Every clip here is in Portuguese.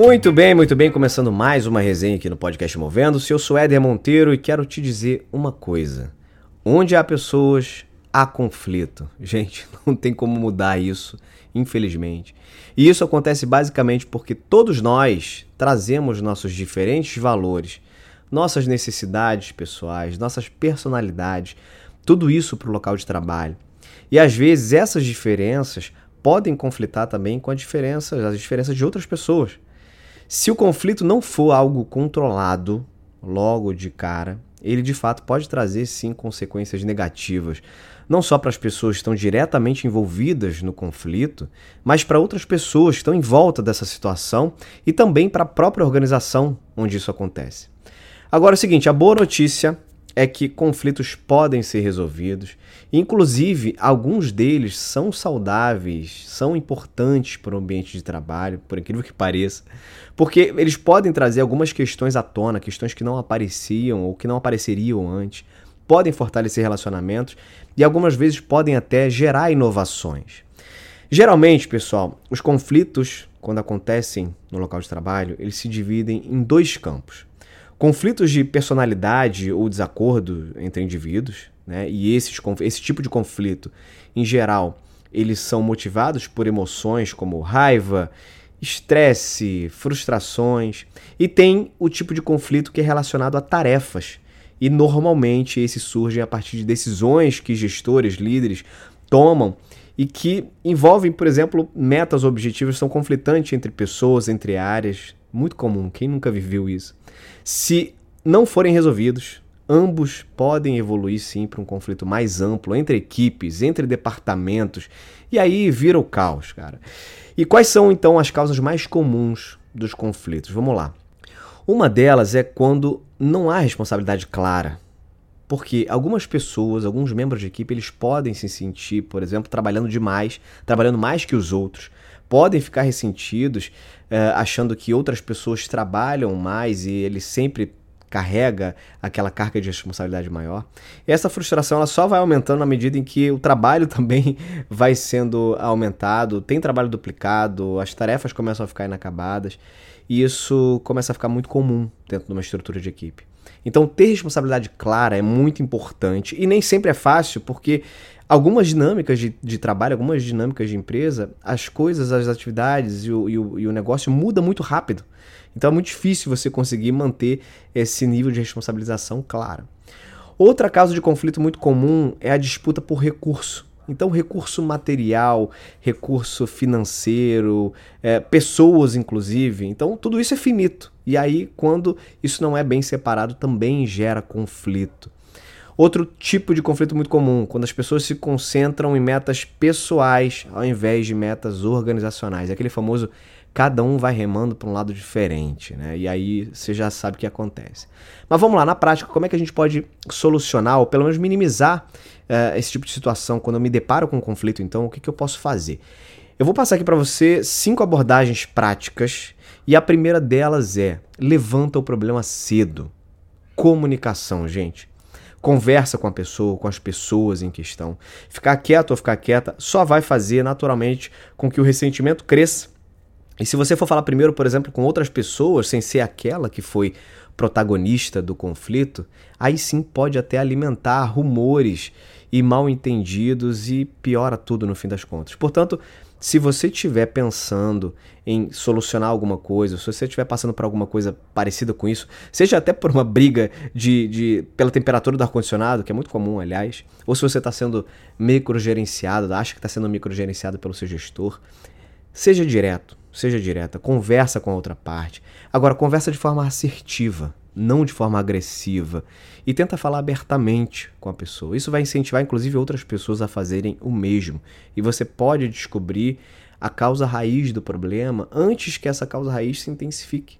Muito bem, muito bem, começando mais uma resenha aqui no podcast Movendo-se. Eu sou Éder Monteiro e quero te dizer uma coisa. Onde há pessoas, há conflito. Gente, não tem como mudar isso, infelizmente. E isso acontece basicamente porque todos nós trazemos nossos diferentes valores, nossas necessidades pessoais, nossas personalidades, tudo isso para o local de trabalho. E às vezes essas diferenças podem conflitar também com a diferença, as diferenças de outras pessoas. Se o conflito não for algo controlado logo de cara, ele de fato pode trazer sim consequências negativas, não só para as pessoas que estão diretamente envolvidas no conflito, mas para outras pessoas que estão em volta dessa situação e também para a própria organização onde isso acontece. Agora é o seguinte, a boa notícia é que conflitos podem ser resolvidos, inclusive alguns deles são saudáveis, são importantes para o ambiente de trabalho, por incrível que pareça, porque eles podem trazer algumas questões à tona, questões que não apareciam ou que não apareceriam antes, podem fortalecer relacionamentos e algumas vezes podem até gerar inovações. Geralmente, pessoal, os conflitos, quando acontecem no local de trabalho, eles se dividem em dois campos. Conflitos de personalidade ou desacordo entre indivíduos, né? e esses, esse tipo de conflito, em geral, eles são motivados por emoções como raiva, estresse, frustrações, e tem o tipo de conflito que é relacionado a tarefas. E normalmente esses surgem a partir de decisões que gestores, líderes tomam e que envolvem, por exemplo, metas objetivos são conflitantes entre pessoas, entre áreas, muito comum, quem nunca viveu isso? Se não forem resolvidos, ambos podem evoluir sim para um conflito mais amplo entre equipes, entre departamentos, e aí vira o caos, cara. E quais são então as causas mais comuns dos conflitos? Vamos lá. Uma delas é quando não há responsabilidade clara. Porque algumas pessoas, alguns membros de equipe, eles podem se sentir, por exemplo, trabalhando demais, trabalhando mais que os outros, podem ficar ressentidos, eh, achando que outras pessoas trabalham mais e ele sempre carrega aquela carga de responsabilidade maior. E essa frustração ela só vai aumentando na medida em que o trabalho também vai sendo aumentado, tem trabalho duplicado, as tarefas começam a ficar inacabadas e isso começa a ficar muito comum dentro de uma estrutura de equipe. Então, ter responsabilidade clara é muito importante e nem sempre é fácil, porque algumas dinâmicas de, de trabalho, algumas dinâmicas de empresa, as coisas, as atividades e o, e o, e o negócio muda muito rápido. Então é muito difícil você conseguir manter esse nível de responsabilização clara. Outra causa de conflito muito comum é a disputa por recurso. Então, recurso material, recurso financeiro, é, pessoas, inclusive. Então, tudo isso é finito. E aí, quando isso não é bem separado, também gera conflito. Outro tipo de conflito muito comum, quando as pessoas se concentram em metas pessoais ao invés de metas organizacionais. É aquele famoso cada um vai remando para um lado diferente, né? E aí você já sabe o que acontece. Mas vamos lá, na prática, como é que a gente pode solucionar ou pelo menos minimizar uh, esse tipo de situação quando eu me deparo com um conflito? Então, o que, que eu posso fazer? Eu vou passar aqui para você cinco abordagens práticas e a primeira delas é levanta o problema cedo. Comunicação, gente. Conversa com a pessoa, com as pessoas em questão. Ficar quieto ou ficar quieta só vai fazer naturalmente com que o ressentimento cresça. E se você for falar primeiro, por exemplo, com outras pessoas, sem ser aquela que foi protagonista do conflito, aí sim pode até alimentar rumores e mal entendidos e piora tudo no fim das contas. Portanto, se você estiver pensando em solucionar alguma coisa, se você estiver passando por alguma coisa parecida com isso, seja até por uma briga de, de pela temperatura do ar-condicionado, que é muito comum, aliás, ou se você está sendo microgerenciado, acha que está sendo microgerenciado pelo seu gestor, seja direto, seja direta, conversa com a outra parte. Agora, conversa de forma assertiva, não de forma agressiva, e tenta falar abertamente com a pessoa. Isso vai incentivar, inclusive, outras pessoas a fazerem o mesmo. E você pode descobrir a causa raiz do problema antes que essa causa raiz se intensifique.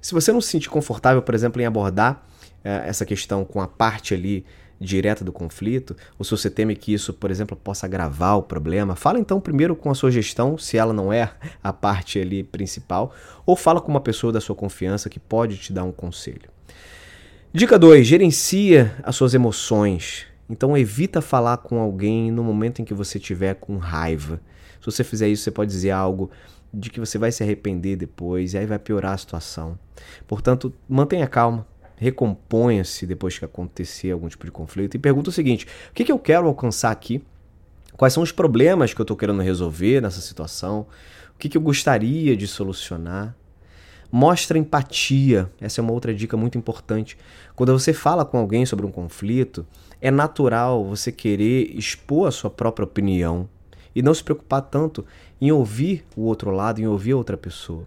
Se você não se sentir confortável, por exemplo, em abordar é, essa questão com a parte ali direta do conflito, ou se você teme que isso, por exemplo, possa agravar o problema, fala então primeiro com a sua gestão, se ela não é a parte ali principal, ou fala com uma pessoa da sua confiança que pode te dar um conselho. Dica 2: gerencia as suas emoções. Então evita falar com alguém no momento em que você estiver com raiva. Se você fizer isso, você pode dizer algo de que você vai se arrepender depois e aí vai piorar a situação. Portanto, mantenha calma, recomponha-se depois que acontecer algum tipo de conflito e pergunta o seguinte: o que, que eu quero alcançar aqui? Quais são os problemas que eu estou querendo resolver nessa situação? O que, que eu gostaria de solucionar? Mostra empatia. Essa é uma outra dica muito importante. Quando você fala com alguém sobre um conflito, é natural você querer expor a sua própria opinião e não se preocupar tanto em ouvir o outro lado, em ouvir a outra pessoa.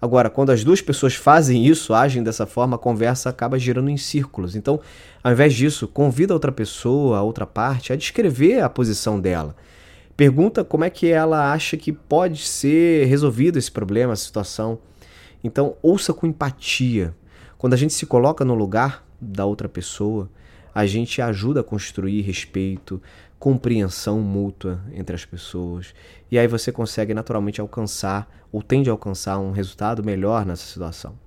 Agora, quando as duas pessoas fazem isso, agem dessa forma, a conversa acaba girando em círculos. Então, ao invés disso, convida a outra pessoa, a outra parte, a descrever a posição dela. Pergunta como é que ela acha que pode ser resolvido esse problema, essa situação. Então, ouça com empatia. Quando a gente se coloca no lugar da outra pessoa, a gente ajuda a construir respeito, compreensão mútua entre as pessoas. E aí você consegue naturalmente alcançar, ou tende a alcançar, um resultado melhor nessa situação.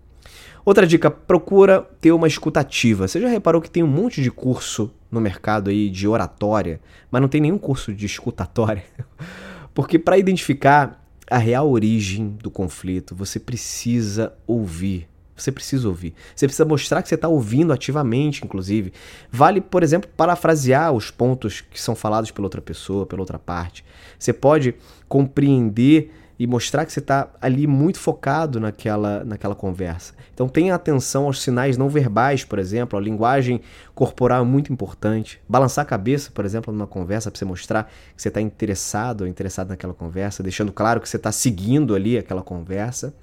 Outra dica, procura ter uma escutativa. Você já reparou que tem um monte de curso no mercado aí de oratória, mas não tem nenhum curso de escutatória? Porque para identificar a real origem do conflito, você precisa ouvir você precisa ouvir. Você precisa mostrar que você está ouvindo ativamente, inclusive. Vale, por exemplo, parafrasear os pontos que são falados pela outra pessoa, pela outra parte. Você pode compreender e mostrar que você está ali muito focado naquela, naquela conversa. Então tenha atenção aos sinais não verbais, por exemplo, a linguagem corporal é muito importante. Balançar a cabeça, por exemplo, numa conversa para você mostrar que você está interessado ou interessado naquela conversa, deixando claro que você está seguindo ali aquela conversa.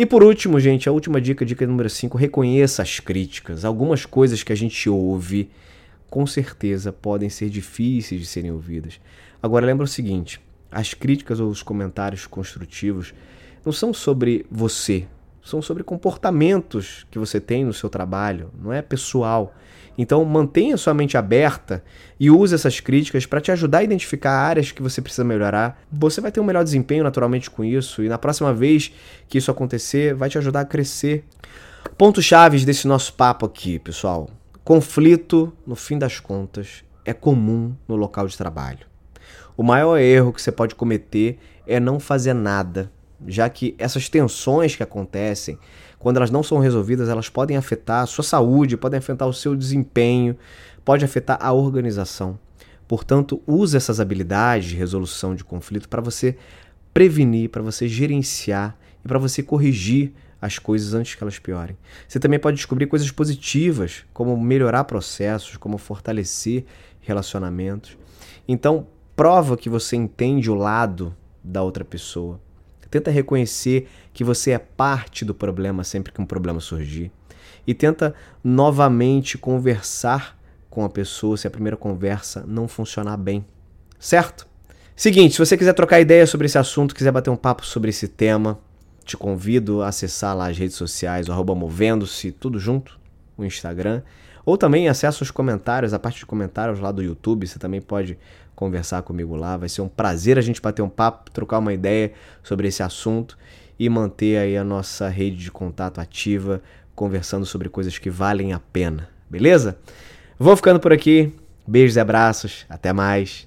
E por último, gente, a última dica, dica número 5, reconheça as críticas. Algumas coisas que a gente ouve, com certeza, podem ser difíceis de serem ouvidas. Agora lembra o seguinte, as críticas ou os comentários construtivos não são sobre você, são sobre comportamentos que você tem no seu trabalho, não é pessoal. Então mantenha sua mente aberta e use essas críticas para te ajudar a identificar áreas que você precisa melhorar. Você vai ter um melhor desempenho naturalmente com isso e na próxima vez que isso acontecer, vai te ajudar a crescer. Pontos chaves desse nosso papo aqui, pessoal. Conflito, no fim das contas, é comum no local de trabalho. O maior erro que você pode cometer é não fazer nada, já que essas tensões que acontecem quando elas não são resolvidas, elas podem afetar a sua saúde, podem afetar o seu desempenho, pode afetar a organização. Portanto, use essas habilidades de resolução de conflito para você prevenir, para você gerenciar e para você corrigir as coisas antes que elas piorem. Você também pode descobrir coisas positivas, como melhorar processos, como fortalecer relacionamentos. Então, prova que você entende o lado da outra pessoa. Tenta reconhecer que você é parte do problema sempre que um problema surgir. E tenta novamente conversar com a pessoa se a primeira conversa não funcionar bem. Certo? Seguinte, se você quiser trocar ideia sobre esse assunto, quiser bater um papo sobre esse tema, te convido a acessar lá as redes sociais, o movendo-se, tudo junto, o Instagram. Ou também acesso os comentários, a parte de comentários lá do YouTube, você também pode conversar comigo lá. Vai ser um prazer a gente bater um papo, trocar uma ideia sobre esse assunto e manter aí a nossa rede de contato ativa, conversando sobre coisas que valem a pena. Beleza? Vou ficando por aqui. Beijos e abraços. Até mais.